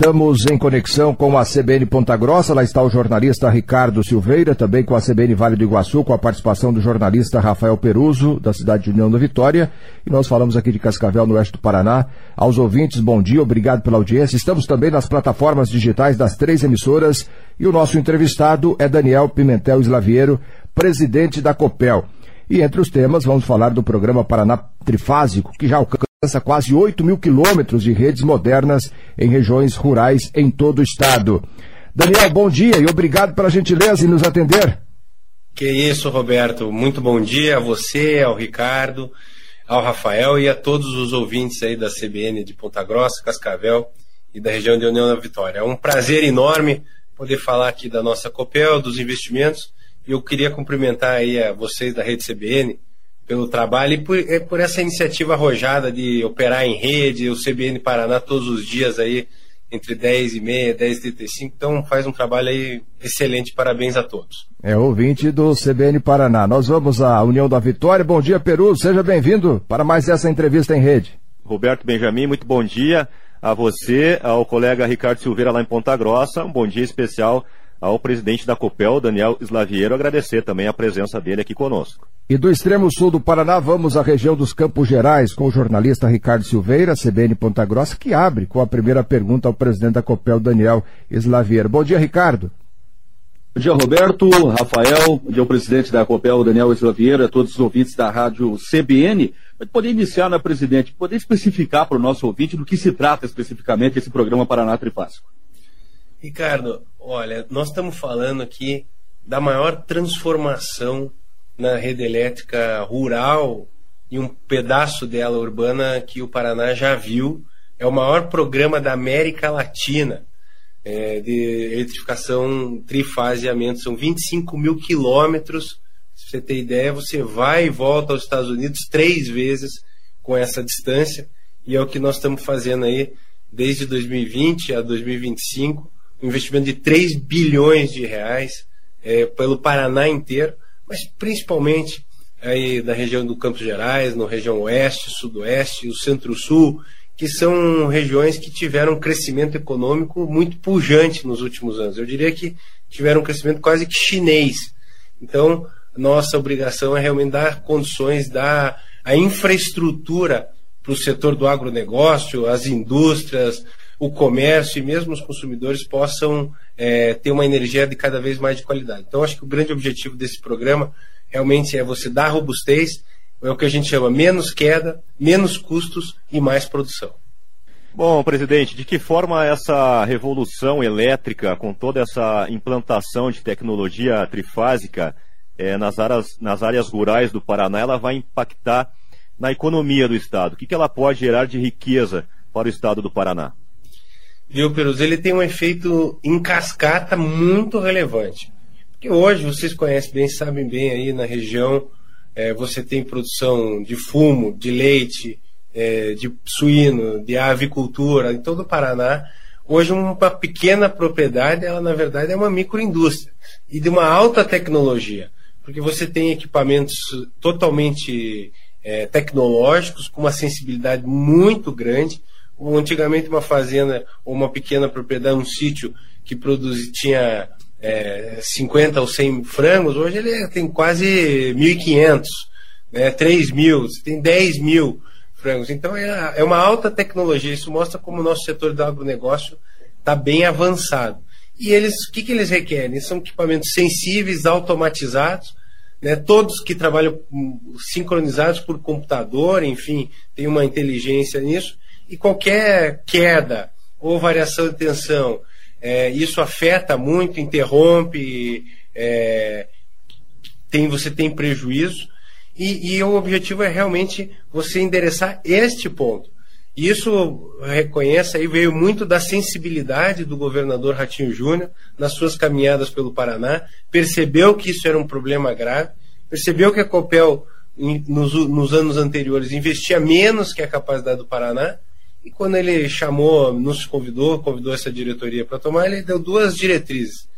Estamos em conexão com a CBN Ponta Grossa, lá está o jornalista Ricardo Silveira, também com a CBN Vale do Iguaçu, com a participação do jornalista Rafael Peruso, da cidade de União da Vitória. E nós falamos aqui de Cascavel, no oeste do Paraná. Aos ouvintes, bom dia, obrigado pela audiência. Estamos também nas plataformas digitais das três emissoras e o nosso entrevistado é Daniel Pimentel Slaviero, presidente da COPEL. E entre os temas, vamos falar do programa Paraná Trifásico, que já alcança alcança quase 8 mil quilômetros de redes modernas em regiões rurais em todo o estado. Daniel, bom dia e obrigado pela gentileza em nos atender. Que isso, Roberto. Muito bom dia a você, ao Ricardo, ao Rafael e a todos os ouvintes aí da CBN de Ponta Grossa, Cascavel e da região de União da Vitória. É um prazer enorme poder falar aqui da nossa Copel, dos investimentos. E eu queria cumprimentar aí a vocês da Rede CBN pelo trabalho e por, é por essa iniciativa arrojada de operar em rede, o CBN Paraná todos os dias aí, entre 10 e meia, 10 e 35, então faz um trabalho aí excelente, parabéns a todos. É ouvinte do CBN Paraná. Nós vamos à União da Vitória. Bom dia, Peru, seja bem-vindo para mais essa entrevista em rede. Roberto Benjamin, muito bom dia a você, ao colega Ricardo Silveira lá em Ponta Grossa, um bom dia especial ao presidente da COPEL, Daniel Slaviero, agradecer também a presença dele aqui conosco. E do extremo sul do Paraná, vamos à região dos Campos Gerais, com o jornalista Ricardo Silveira, CBN Ponta Grossa, que abre com a primeira pergunta ao presidente da COPEL, Daniel Slaviero. Bom dia, Ricardo. Bom dia, Roberto, Rafael, bom dia ao presidente da COPEL, Daniel Slaviero, a todos os ouvintes da rádio CBN. Poder iniciar, né, presidente, poder especificar para o nosso ouvinte do que se trata especificamente esse programa Paraná Trifásico. Ricardo, olha, nós estamos falando aqui da maior transformação na rede elétrica rural e um pedaço dela urbana que o Paraná já viu. É o maior programa da América Latina é, de eletrificação trifaseamento. São 25 mil quilômetros. Se você ter ideia, você vai e volta aos Estados Unidos três vezes com essa distância. E é o que nós estamos fazendo aí desde 2020 a 2025 um investimento de 3 bilhões de reais é, pelo Paraná inteiro, mas principalmente aí na região do Campos Gerais, na região oeste, sudoeste, o centro-sul, que são regiões que tiveram um crescimento econômico muito pujante nos últimos anos. Eu diria que tiveram um crescimento quase que chinês. Então, nossa obrigação é realmente dar condições, dar a infraestrutura para o setor do agronegócio, as indústrias, o comércio e mesmo os consumidores possam é, ter uma energia de cada vez mais de qualidade. Então, acho que o grande objetivo desse programa realmente é você dar robustez, é o que a gente chama menos queda, menos custos e mais produção. Bom, presidente, de que forma essa revolução elétrica, com toda essa implantação de tecnologia trifásica é, nas, áreas, nas áreas rurais do Paraná, ela vai impactar na economia do Estado? O que, que ela pode gerar de riqueza para o Estado do Paraná? Viu, Perus? Ele tem um efeito em cascata muito relevante. Porque hoje, vocês conhecem bem, sabem bem aí na região, é, você tem produção de fumo, de leite, é, de suíno, de avicultura, em todo o Paraná. Hoje, uma pequena propriedade, ela na verdade é uma microindústria e de uma alta tecnologia, porque você tem equipamentos totalmente é, tecnológicos, com uma sensibilidade muito grande, antigamente uma fazenda ou uma pequena propriedade, um sítio que produzia, tinha é, 50 ou 100 frangos, hoje ele tem quase 1.500, né, 3 mil, tem 10 mil frangos. Então é, é uma alta tecnologia, isso mostra como o nosso setor do agronegócio está bem avançado. E eles, o que, que eles requerem? São equipamentos sensíveis, automatizados, né, todos que trabalham hum, sincronizados por computador, enfim, tem uma inteligência nisso, e qualquer queda ou variação de tensão, é, isso afeta muito, interrompe, é, tem, você tem prejuízo. E, e, o objetivo é realmente você endereçar este ponto. Isso, reconheça, aí veio muito da sensibilidade do governador Ratinho Júnior nas suas caminhadas pelo Paraná, percebeu que isso era um problema grave, percebeu que a Copel, nos, nos anos anteriores, investia menos que a capacidade do Paraná, e quando ele chamou, nos convidou, convidou essa diretoria para tomar, ele deu duas diretrizes.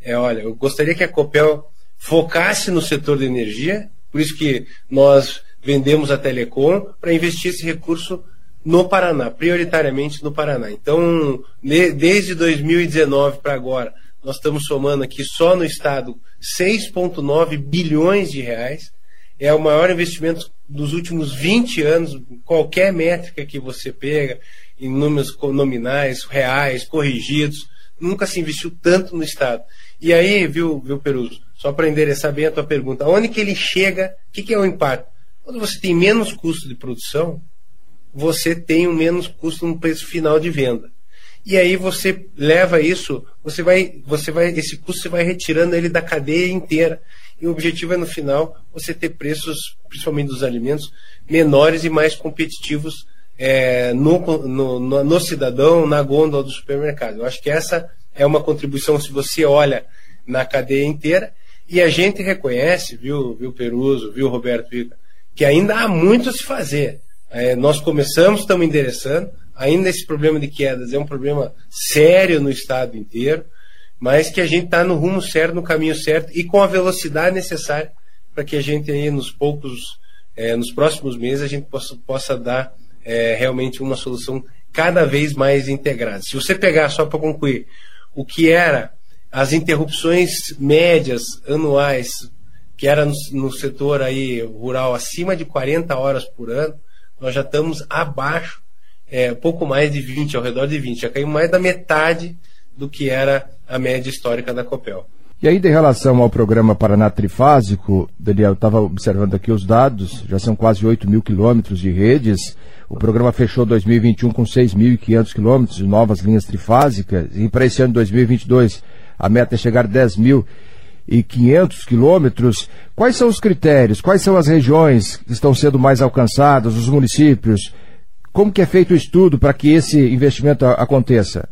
É, olha, eu gostaria que a Copel focasse no setor de energia, por isso que nós vendemos a Telecom para investir esse recurso no Paraná, prioritariamente no Paraná. Então, desde 2019 para agora, nós estamos somando aqui só no estado 6,9 bilhões de reais. É o maior investimento dos últimos 20 anos, qualquer métrica que você pega, em números nominais, reais, corrigidos, nunca se investiu tanto no estado. E aí, viu, viu Peruso, só para endereçar bem a tua pergunta, onde que ele chega, o que, que é o impacto? Quando você tem menos custo de produção, você tem um menos custo no preço final de venda. E aí você leva isso, você vai, você vai, esse custo você vai retirando ele da cadeia inteira. E o objetivo é no final você ter preços, principalmente dos alimentos, menores e mais competitivos é, no, no, no, no, cidadão, na gôndola do supermercado. Eu acho que essa é uma contribuição se você olha na cadeia inteira. E a gente reconhece, viu, viu Peruso, viu Roberto que ainda há muito a se fazer. É, nós começamos, estamos endereçando. Ainda esse problema de quedas é um problema sério no estado inteiro, mas que a gente está no rumo certo, no caminho certo e com a velocidade necessária para que a gente aí nos poucos, é, nos próximos meses a gente possa, possa dar é, realmente uma solução cada vez mais integrada. Se você pegar só para concluir o que era as interrupções médias anuais que era no, no setor aí rural acima de 40 horas por ano, nós já estamos abaixo, é, pouco mais de 20, ao redor de 20, já caiu mais da metade do que era a média histórica da Copel. E aí, em relação ao programa Paraná Trifásico, Daniel, estava observando aqui os dados, já são quase 8 mil quilômetros de redes. O programa fechou 2021 com 6.500 quilômetros de novas linhas trifásicas, e para esse ano 2022 a meta é chegar a 10 mil e 500 quilômetros. Quais são os critérios? Quais são as regiões que estão sendo mais alcançadas, os municípios? Como que é feito o estudo para que esse investimento aconteça?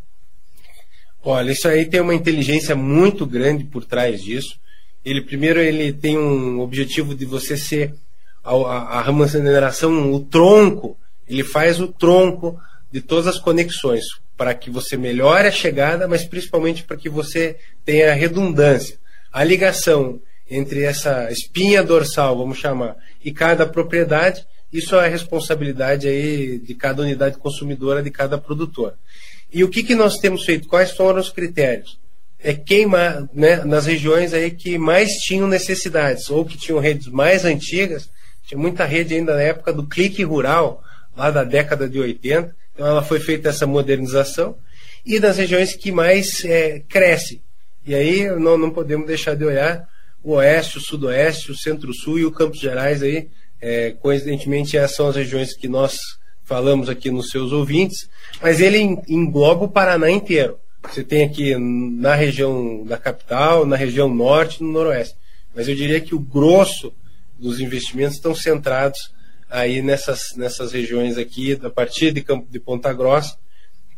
Olha, isso aí tem uma inteligência muito grande por trás disso. Ele primeiro ele tem um objetivo de você ser a, a, a remuneração, o tronco. Ele faz o tronco de todas as conexões para que você melhore a chegada, mas principalmente para que você tenha redundância a ligação entre essa espinha dorsal, vamos chamar, e cada propriedade, isso é a responsabilidade aí de cada unidade consumidora, de cada produtor. E o que, que nós temos feito? Quais foram os critérios? É queimar né, nas regiões aí que mais tinham necessidades, ou que tinham redes mais antigas, tinha muita rede ainda na época do clique rural, lá da década de 80, então ela foi feita essa modernização, e nas regiões que mais é, cresce, e aí não, não podemos deixar de olhar o oeste, o sudoeste, o centro-sul e o Campos Gerais aí, é, coincidentemente essas são as regiões que nós falamos aqui nos seus ouvintes, mas ele engloba o Paraná inteiro. Você tem aqui na região da capital, na região norte e no noroeste. Mas eu diria que o grosso dos investimentos estão centrados aí nessas, nessas regiões aqui, a partir de, Campo, de Ponta Grossa,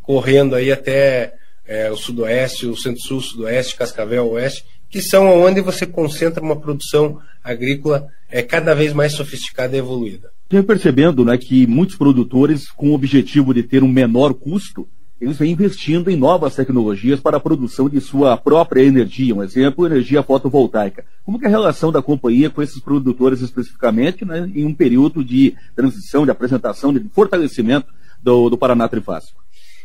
correndo aí até é, o Sudoeste, o Centro-Sul, Sudoeste, Cascavel, Oeste, que são onde você concentra uma produção agrícola é, cada vez mais sofisticada e evoluída. Estou percebendo né, que muitos produtores, com o objetivo de ter um menor custo, eles vêm investindo em novas tecnologias para a produção de sua própria energia, um exemplo, energia fotovoltaica. Como é a relação da companhia com esses produtores especificamente, né, em um período de transição, de apresentação, de fortalecimento do, do Paraná Trifásico?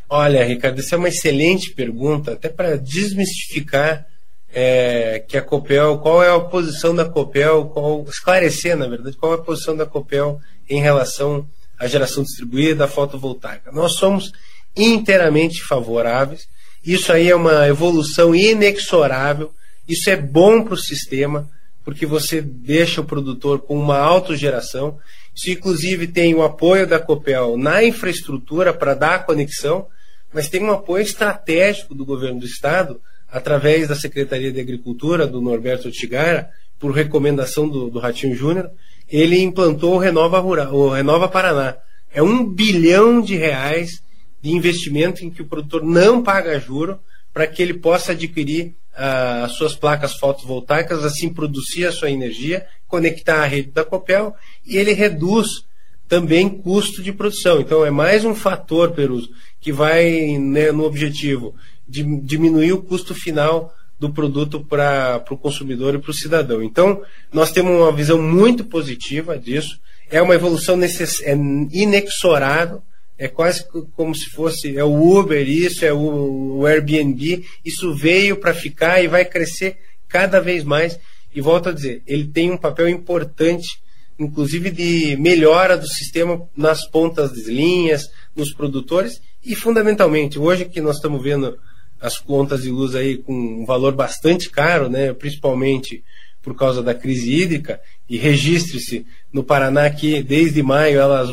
Olha, Ricardo, essa é uma excelente pergunta, até para desmistificar é, que a Copel, qual é a posição da Copel, qual, esclarecer, na verdade, qual é a posição da Copel em relação à geração distribuída da fotovoltaica. Nós somos inteiramente favoráveis, isso aí é uma evolução inexorável, isso é bom para o sistema, porque você deixa o produtor com uma autogeração. Isso, inclusive, tem o apoio da Copel na infraestrutura para dar a conexão mas tem um apoio estratégico do governo do estado, através da Secretaria de Agricultura, do Norberto Tigara, por recomendação do, do Ratinho Júnior, ele implantou o Renova, Rural, o Renova Paraná. É um bilhão de reais de investimento em que o produtor não paga juro para que ele possa adquirir ah, as suas placas fotovoltaicas, assim produzir a sua energia, conectar a rede da Copel e ele reduz também custo de produção. Então é mais um fator, Peruso, que vai né, no objetivo de diminuir o custo final do produto para o consumidor e para o cidadão. Então, nós temos uma visão muito positiva disso. É uma evolução necess... é inexorável. é quase como se fosse é o Uber, isso é o, o Airbnb, isso veio para ficar e vai crescer cada vez mais. E volto a dizer, ele tem um papel importante, inclusive de melhora do sistema nas pontas das linhas, nos produtores e fundamentalmente hoje que nós estamos vendo as contas de luz aí com um valor bastante caro, né, principalmente por causa da crise hídrica, e registre-se no Paraná que desde maio elas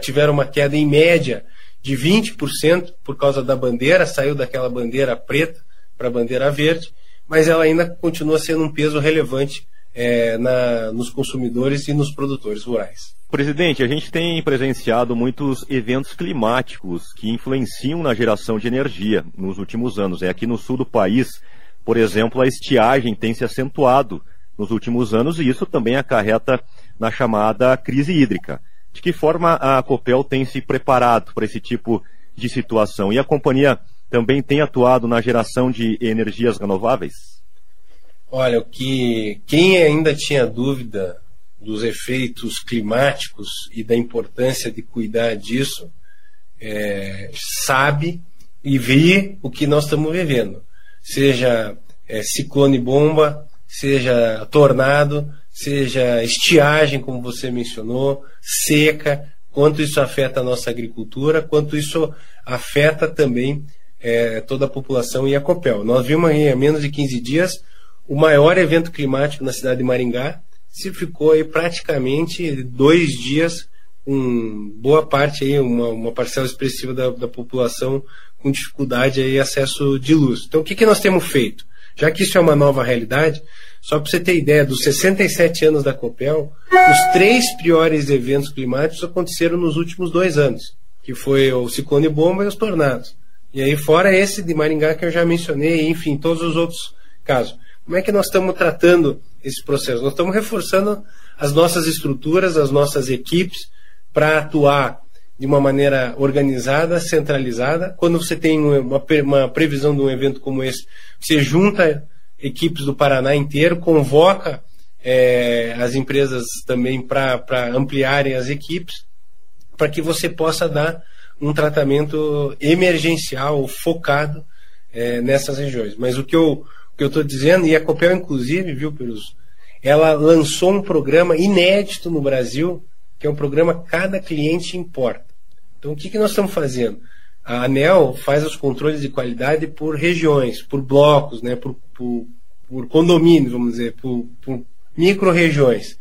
tiveram uma queda em média de 20% por causa da bandeira, saiu daquela bandeira preta para a bandeira verde, mas ela ainda continua sendo um peso relevante é, na, nos consumidores e nos produtores rurais. Presidente, a gente tem presenciado muitos eventos climáticos que influenciam na geração de energia nos últimos anos. É aqui no sul do país, por exemplo, a estiagem tem se acentuado nos últimos anos e isso também acarreta na chamada crise hídrica. De que forma a Copel tem se preparado para esse tipo de situação? E a companhia também tem atuado na geração de energias renováveis? Olha, o que quem ainda tinha dúvida dos efeitos climáticos e da importância de cuidar disso é, sabe e vê o que nós estamos vivendo, seja é, ciclone bomba, seja tornado, seja estiagem, como você mencionou, seca, quanto isso afeta a nossa agricultura, quanto isso afeta também é, toda a população e a Copel. Nós vimos aí, há menos de 15 dias o maior evento climático na cidade de Maringá, se ficou aí praticamente dois dias com boa parte aí, uma, uma parcela expressiva da, da população com dificuldade aí acesso de luz. Então o que, que nós temos feito? Já que isso é uma nova realidade, só para você ter ideia, dos 67 anos da Copel, os três piores eventos climáticos aconteceram nos últimos dois anos, que foi o ciclone bomba e os tornados. E aí, fora esse de Maringá que eu já mencionei, enfim, todos os outros casos. Como é que nós estamos tratando esse processo? Nós estamos reforçando as nossas estruturas, as nossas equipes, para atuar de uma maneira organizada, centralizada. Quando você tem uma, uma previsão de um evento como esse, você junta equipes do Paraná inteiro, convoca é, as empresas também para ampliarem as equipes, para que você possa dar um tratamento emergencial, focado é, nessas regiões. Mas o que eu que eu estou dizendo, e a Copel, inclusive, viu, Perus, ela lançou um programa inédito no Brasil, que é o programa Cada Cliente Importa. Então, o que, que nós estamos fazendo? A ANEL faz os controles de qualidade por regiões, por blocos, né, por, por, por condomínios, vamos dizer, por, por micro-regiões.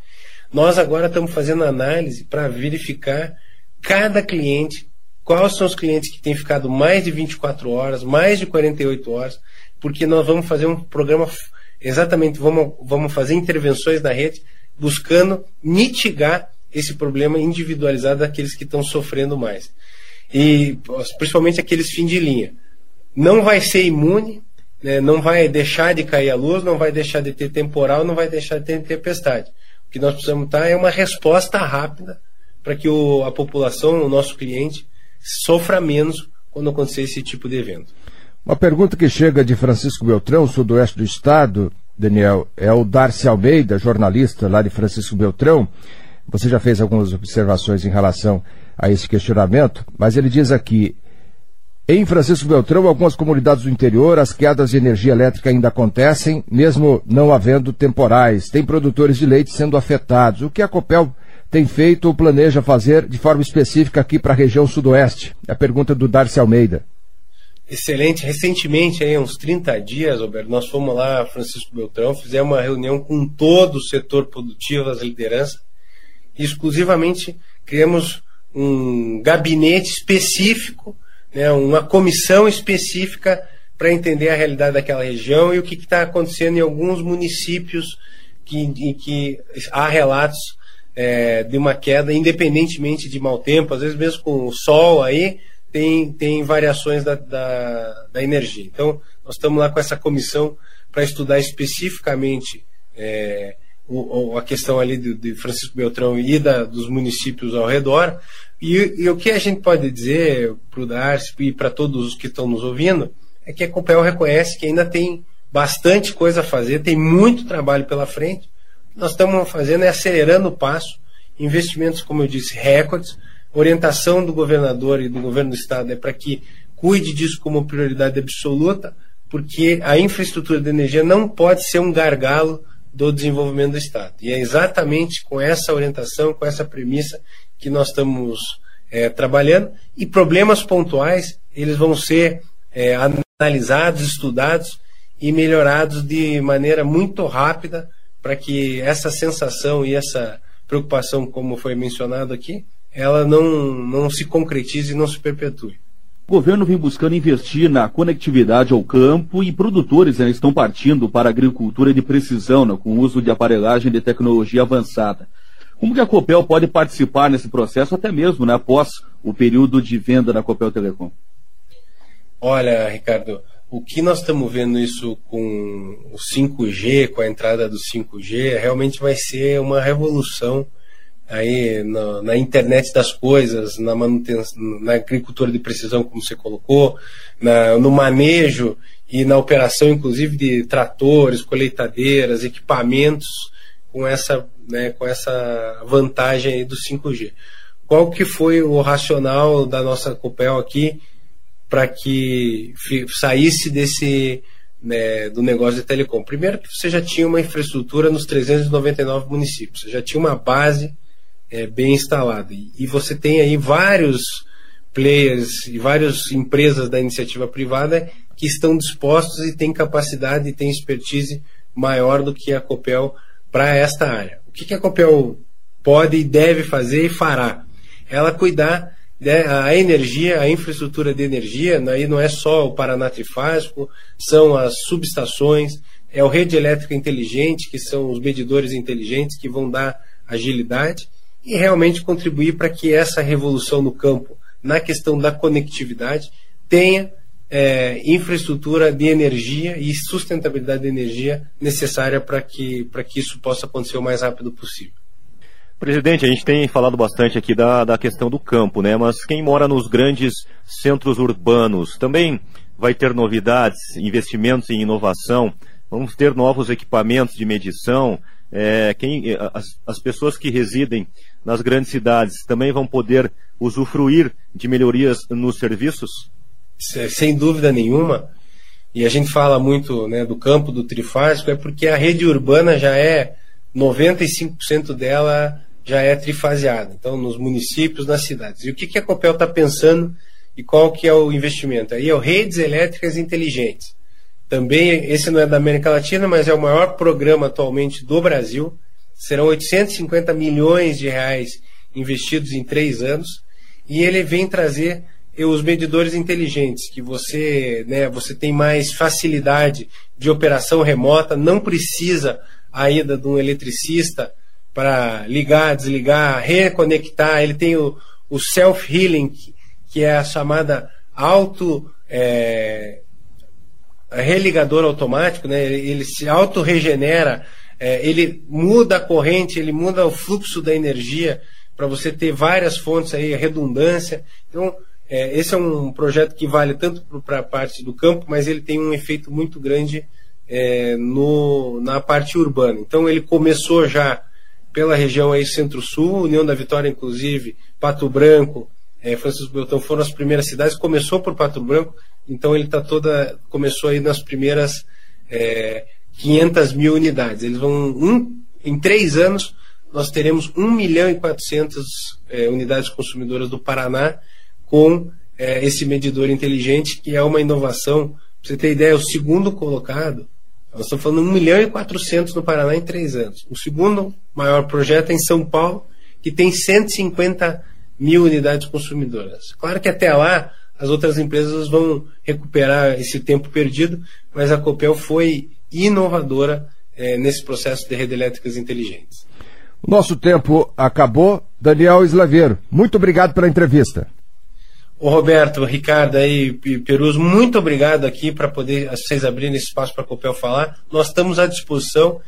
Nós agora estamos fazendo análise para verificar cada cliente, quais são os clientes que têm ficado mais de 24 horas, mais de 48 horas, porque nós vamos fazer um programa exatamente, vamos, vamos fazer intervenções na rede buscando mitigar esse problema individualizado daqueles que estão sofrendo mais. E principalmente aqueles fim de linha. Não vai ser imune, né, não vai deixar de cair a luz, não vai deixar de ter temporal, não vai deixar de ter tempestade. O que nós precisamos estar é uma resposta rápida para que o, a população, o nosso cliente, sofra menos quando acontecer esse tipo de evento. Uma pergunta que chega de Francisco Beltrão, sudoeste do estado, Daniel, é o Darcy Almeida, jornalista lá de Francisco Beltrão. Você já fez algumas observações em relação a esse questionamento, mas ele diz aqui: em Francisco Beltrão, algumas comunidades do interior, as quedas de energia elétrica ainda acontecem, mesmo não havendo temporais. Tem produtores de leite sendo afetados. O que a Copel tem feito ou planeja fazer de forma específica aqui para a região sudoeste? É a pergunta do Darcy Almeida. Excelente. Recentemente, aí, uns 30 dias, Roberto, nós fomos lá, Francisco Beltrão, fizemos uma reunião com todo o setor produtivo, as lideranças, e exclusivamente criamos um gabinete específico, né, uma comissão específica para entender a realidade daquela região e o que está acontecendo em alguns municípios que, em que há relatos é, de uma queda, independentemente de mau tempo, às vezes mesmo com o sol aí, tem, tem variações da, da, da energia. Então, nós estamos lá com essa comissão para estudar especificamente é, o, a questão ali de, de Francisco Beltrão e da, dos municípios ao redor. E, e, o que a gente pode dizer para o Darcy e para todos os que estão nos ouvindo é que a Copel reconhece que ainda tem bastante coisa a fazer, tem muito trabalho pela frente. Nós estamos fazendo é acelerando o passo, investimentos, como eu disse, recordes, orientação do governador e do governo do estado é para que cuide disso como prioridade absoluta, porque a infraestrutura de energia não pode ser um gargalo do desenvolvimento do Estado. E é exatamente com essa orientação, com essa premissa que nós estamos é, trabalhando. E problemas pontuais, eles vão ser é, analisados, estudados e melhorados de maneira muito rápida para que essa sensação e essa preocupação, como foi mencionado aqui, ela não, não se concretize e não se perpetue. O governo vem buscando investir na conectividade ao campo e produtores né, estão partindo para a agricultura de precisão, né, com o uso de aparelhagem de tecnologia avançada. Como que a Copel pode participar nesse processo, até mesmo né, após o período de venda da Copel Telecom? Olha, Ricardo, o que nós estamos vendo isso com o 5G, com a entrada do 5G, realmente vai ser uma revolução aí na, na, internet das coisas, na manutenção, na agricultura de precisão, como você colocou, na, no manejo e na operação, inclusive, de tratores, colheitadeiras, equipamentos com essa, né, com essa vantagem do 5G. Qual que foi o racional da nossa Copel aqui para que saísse desse né, do negócio de telecom? Primeiro que você já tinha uma infraestrutura nos 399 municípios, você já tinha uma base é, bem instalada. E você tem aí vários players e várias empresas da iniciativa privada que estão dispostos e têm capacidade e têm expertise maior do que a Copel para esta área. O que, que a Copel pode e deve fazer e fará? Ela cuidar da né, energia, a infraestrutura de energia, aí não é só o Paraná Trifásico, são as subestações, é o rede elétrica inteligente, que são os medidores inteligentes que vão dar agilidade, e realmente contribuir para que essa revolução no campo, na questão da conectividade, tenha é, infraestrutura de energia e sustentabilidade de energia necessária para que, que isso possa acontecer o mais rápido possível. Presidente, a gente tem falado bastante aqui da, da questão do campo, né? Mas quem mora nos grandes centros urbanos também vai ter novidades, investimentos em inovação, vamos ter novos equipamentos de medição. É, quem, as, as pessoas que residem nas grandes cidades também vão poder usufruir de melhorias nos serviços? Sem dúvida nenhuma. E a gente fala muito né, do campo do trifásico, é porque a rede urbana já é 95% dela já é trifaseada. Então, nos municípios, nas cidades. E o que, que a Copel está pensando e qual que é o investimento? Aí é o redes elétricas inteligentes. Também, esse não é da América Latina, mas é o maior programa atualmente do Brasil serão 850 milhões de reais investidos em três anos, e ele vem trazer os medidores inteligentes, que você, né, você tem mais facilidade de operação remota, não precisa a ida de um eletricista para ligar, desligar, reconectar. Ele tem o, o self-healing, que é a chamada auto é, religador automático, né? ele se auto-regenera é, ele muda a corrente, ele muda o fluxo da energia para você ter várias fontes aí, redundância. Então, é, esse é um projeto que vale tanto para a parte do campo, mas ele tem um efeito muito grande é, no, na parte urbana. Então, ele começou já pela região aí Centro-Sul, União da Vitória, inclusive, Pato Branco, é, Francisco Beltrão foram as primeiras cidades. Começou por Pato Branco, então ele está toda começou aí nas primeiras é, 500 mil unidades. Eles vão, um, em três anos, nós teremos 1 milhão e 400 é, unidades consumidoras do Paraná com é, esse medidor inteligente, que é uma inovação. Para você ter ideia, o segundo colocado, nós estamos falando 1 milhão e 400 no Paraná em três anos. O segundo maior projeto é em São Paulo, que tem 150 mil unidades consumidoras. Claro que até lá as outras empresas vão recuperar esse tempo perdido, mas a Copel foi inovadora é, nesse processo de redes elétricas inteligentes. Nosso tempo acabou. Daniel Slaveiro, muito obrigado pela entrevista. O Roberto, Ricardo aí, Perus, muito obrigado aqui para poder vocês abrirem esse espaço para a Copel falar. Nós estamos à disposição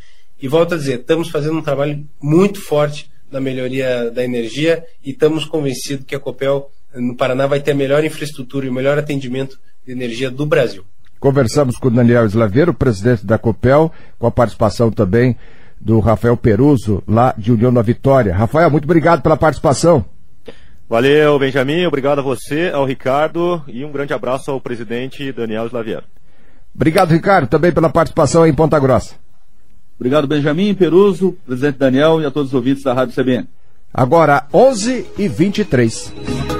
e volto a dizer, estamos fazendo um trabalho muito forte na melhoria da energia e estamos convencidos que a Copel no Paraná vai ter a melhor infraestrutura e o melhor atendimento de energia do Brasil. Conversamos com o Daniel Slaveiro, presidente da Copel, com a participação também do Rafael Peruso, lá de União da Vitória. Rafael, muito obrigado pela participação. Valeu, Benjamin. Obrigado a você, ao Ricardo e um grande abraço ao presidente Daniel Slavier. Obrigado, Ricardo, também pela participação em Ponta Grossa. Obrigado, Benjamin, Peruso, presidente Daniel e a todos os ouvintes da Rádio CBN. Agora, 11 e 23